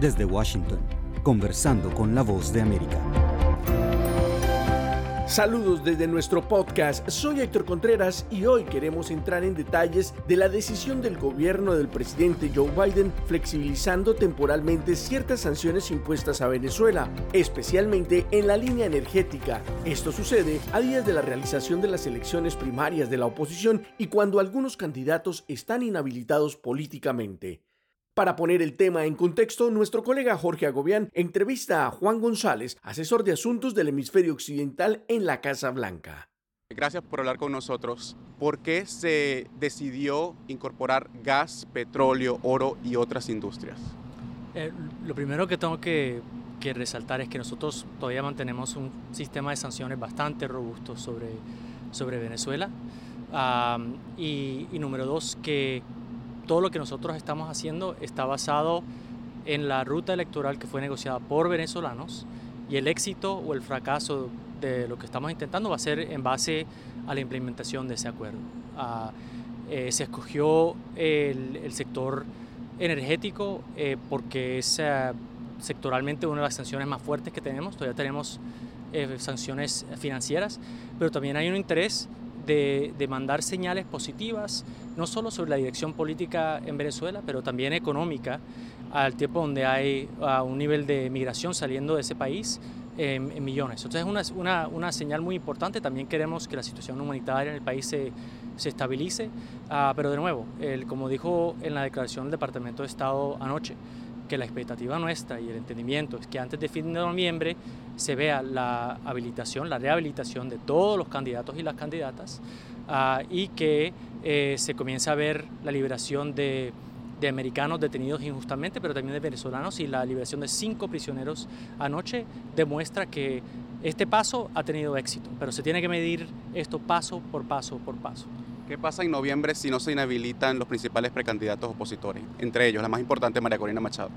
Desde Washington, conversando con la voz de América. Saludos desde nuestro podcast, soy Héctor Contreras y hoy queremos entrar en detalles de la decisión del gobierno del presidente Joe Biden flexibilizando temporalmente ciertas sanciones impuestas a Venezuela, especialmente en la línea energética. Esto sucede a días de la realización de las elecciones primarias de la oposición y cuando algunos candidatos están inhabilitados políticamente. Para poner el tema en contexto, nuestro colega Jorge Agobián entrevista a Juan González, asesor de asuntos del hemisferio occidental en la Casa Blanca. Gracias por hablar con nosotros. ¿Por qué se decidió incorporar gas, petróleo, oro y otras industrias? Eh, lo primero que tengo que, resaltar es que nosotros todavía mantenemos un sistema de sanciones bastante robusto sobre, sobre Venezuela. y, y número dos, que todo lo que nosotros estamos haciendo está basado en la ruta electoral que fue negociada por venezolanos y el éxito o el fracaso de lo que estamos intentando va a ser en base a la implementación de ese acuerdo. Ah, eh, se escogió el, sector energético eh, porque es eh, sectoralmente una de las sanciones más fuertes que tenemos. Todavía tenemos sanciones financieras, pero también hay un interés de, mandar señales positivas, no solo sobre la dirección política en Venezuela, pero también económica, al tiempo donde hay un nivel de migración saliendo de ese país en, millones. Entonces es una, una, señal muy importante. También queremos que la situación humanitaria en el país se, se estabilice, ah, pero de nuevo, el, como dijo en la declaración del Departamento de Estado anoche, que la expectativa nuestra y el entendimiento es que antes de fin de noviembre se vea la habilitación, la rehabilitación de todos los candidatos y las candidatas ah, y que eh, se comience a ver la liberación de, de, americanos detenidos injustamente, pero también de venezolanos y la liberación de cinco prisioneros anoche demuestra que este paso ha tenido éxito, pero se tiene que medir esto paso por paso por paso. ¿Qué pasa en noviembre si no se inhabilitan los principales precandidatos opositores? Entre ellos, la más importante, María Corina Machado.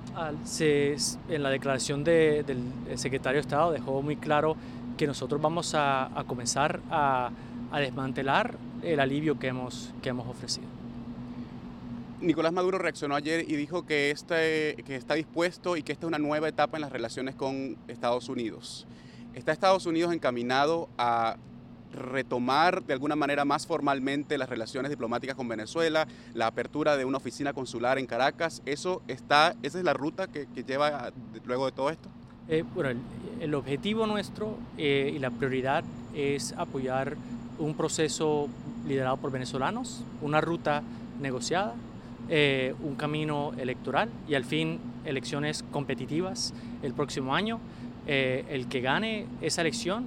en la declaración del secretario de Estado dejó muy claro que nosotros vamos a, comenzar a, desmantelar el alivio que hemos, que hemos ofrecido. Nicolás Maduro reaccionó ayer y dijo que, este, que está dispuesto y que esta es una nueva etapa en las relaciones con Estados Unidos. ¿Está Estados Unidos encaminado a retomar de alguna manera más formalmente las relaciones diplomáticas con Venezuela, la apertura de una oficina consular en Caracas, eso está, esa es la ruta que, lleva luego de todo esto. Eh, bueno, el, objetivo nuestro eh, y la prioridad es apoyar un proceso liderado por venezolanos, una ruta negociada, eh, un camino electoral y al fin elecciones competitivas el próximo año. el que gane esa elección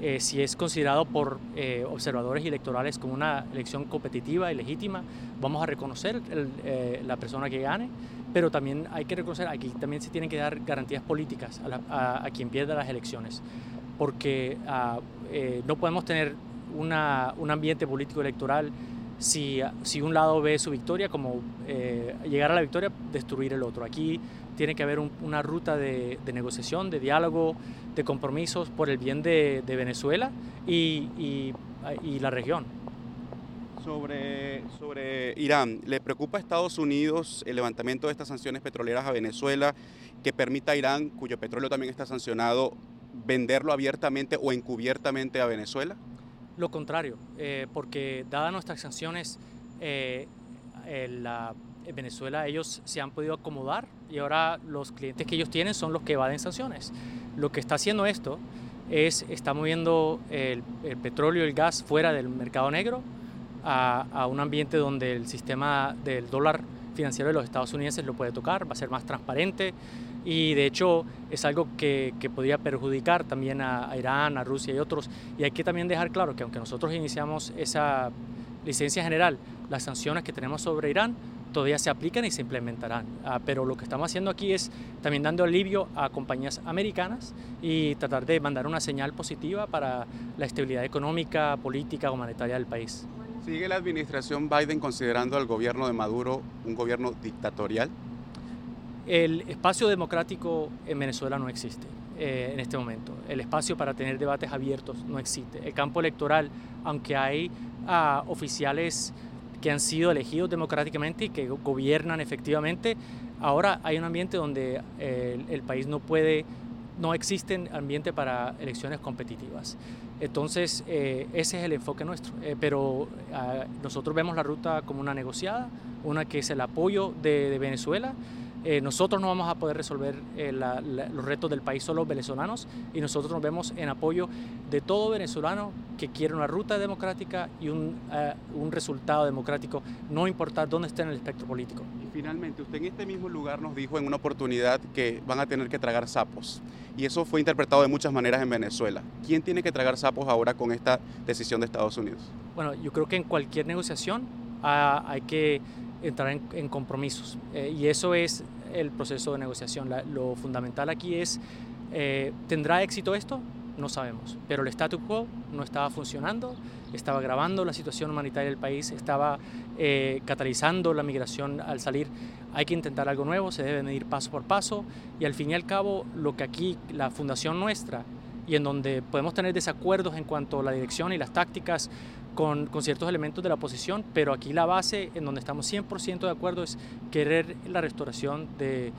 eh, si es considerado por eh, observadores electorales como una elección competitiva y legítima, vamos a reconocer eh, la persona que gane, pero también hay que reconocer, aquí también se tienen que dar garantías políticas a, quien pierda las elecciones, porque ah, no podemos tener una, un ambiente político electoral si, si un lado ve su victoria como llegar a la victoria, destruir el otro. Aquí tiene que haber una ruta de, negociación, de diálogo, de compromisos por el bien de, Venezuela y, la región. Sobre, sobre Irán, ¿le preocupa a Estados Unidos el levantamiento de estas sanciones petroleras a Venezuela que permita a Irán, cuyo petróleo también está sancionado, venderlo abiertamente o encubiertamente a Venezuela? Lo contrario, eh, porque dadas nuestras sanciones, eh, la en Venezuela ellos se han podido acomodar y ahora los clientes que ellos tienen son los que evaden sanciones. Lo que está haciendo esto es, está moviendo el, petróleo y el gas fuera del mercado negro a, un ambiente donde el sistema del dólar financiero de los Estados Unidos lo puede tocar, va a ser más transparente y de hecho es algo que, que podría perjudicar también a, a, Irán, a Rusia y otros. Y hay que también dejar claro que aunque nosotros iniciamos esa licencia general, las sanciones que tenemos sobre Irán todavía se aplican y se implementarán. Ah, pero lo que estamos haciendo aquí es también dando alivio a compañías americanas y tratar de mandar una señal positiva para la estabilidad económica, política, humanitaria del país. ¿Sigue la administración Biden considerando al gobierno de Maduro un gobierno dictatorial? El espacio democrático en Venezuela no existe eh, en este momento. El espacio para tener debates abiertos no existe. El campo electoral, aunque hay ah, oficiales que han sido elegidos democráticamente y que gobiernan efectivamente. Ahora hay un ambiente donde el, el país no puede, no existe ambiente para elecciones competitivas. Entonces, eh, ese es el enfoque nuestro. Eh, pero uh, nosotros vemos la ruta como una negociada, una que es el apoyo de Venezuela eh, nosotros no vamos a poder resolver eh, la, la, los retos del país solo venezolanos y nosotros nos vemos en apoyo de todo venezolano que quiere una ruta democrática y un, uh, un resultado democrático, no importar dónde esté en el espectro político. Y finalmente, usted en este mismo lugar nos dijo en una oportunidad que van a tener que tragar sapos y eso fue interpretado de muchas maneras en Venezuela. ¿Quién tiene que tragar sapos ahora con esta decisión de Estados Unidos? Bueno, yo creo que en cualquier negociación uh, hay que entrar en, compromisos. Eh, y eso es el proceso de negociación. Lo fundamental aquí es, eh, ¿tendrá éxito esto? No sabemos. Pero el status quo no estaba funcionando, estaba agravando la situación humanitaria del país, estaba eh, catalizando la migración al salir. Hay que intentar algo nuevo, se debe medir paso por paso y al fin y al cabo lo que aquí la fundación nuestra y en donde podemos tener desacuerdos en cuanto a la dirección y las tácticas con, ciertos elementos de la oposición, pero aquí la base en donde estamos 100% de acuerdo es querer la restauración de,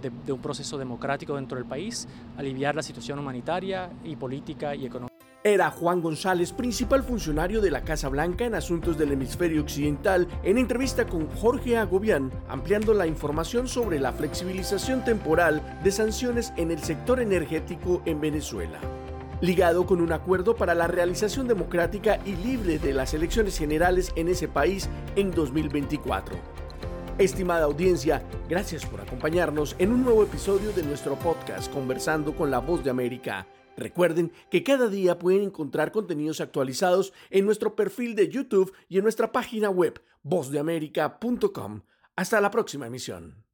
de, de un proceso democrático dentro del país, aliviar la situación humanitaria y política y económica. Era Juan González, principal funcionario de la Casa Blanca en asuntos del hemisferio occidental, en entrevista con Jorge Agobián, ampliando la información sobre la flexibilización temporal de sanciones en el sector energético en Venezuela ligado con un acuerdo para la realización democrática y libre de las elecciones generales en ese país en 2024. Estimada audiencia, gracias por acompañarnos en un nuevo episodio de nuestro podcast Conversando con la Voz de América. Recuerden que cada día pueden encontrar contenidos actualizados en nuestro perfil de YouTube y en nuestra página web vozdeamerica.com. Hasta la próxima emisión.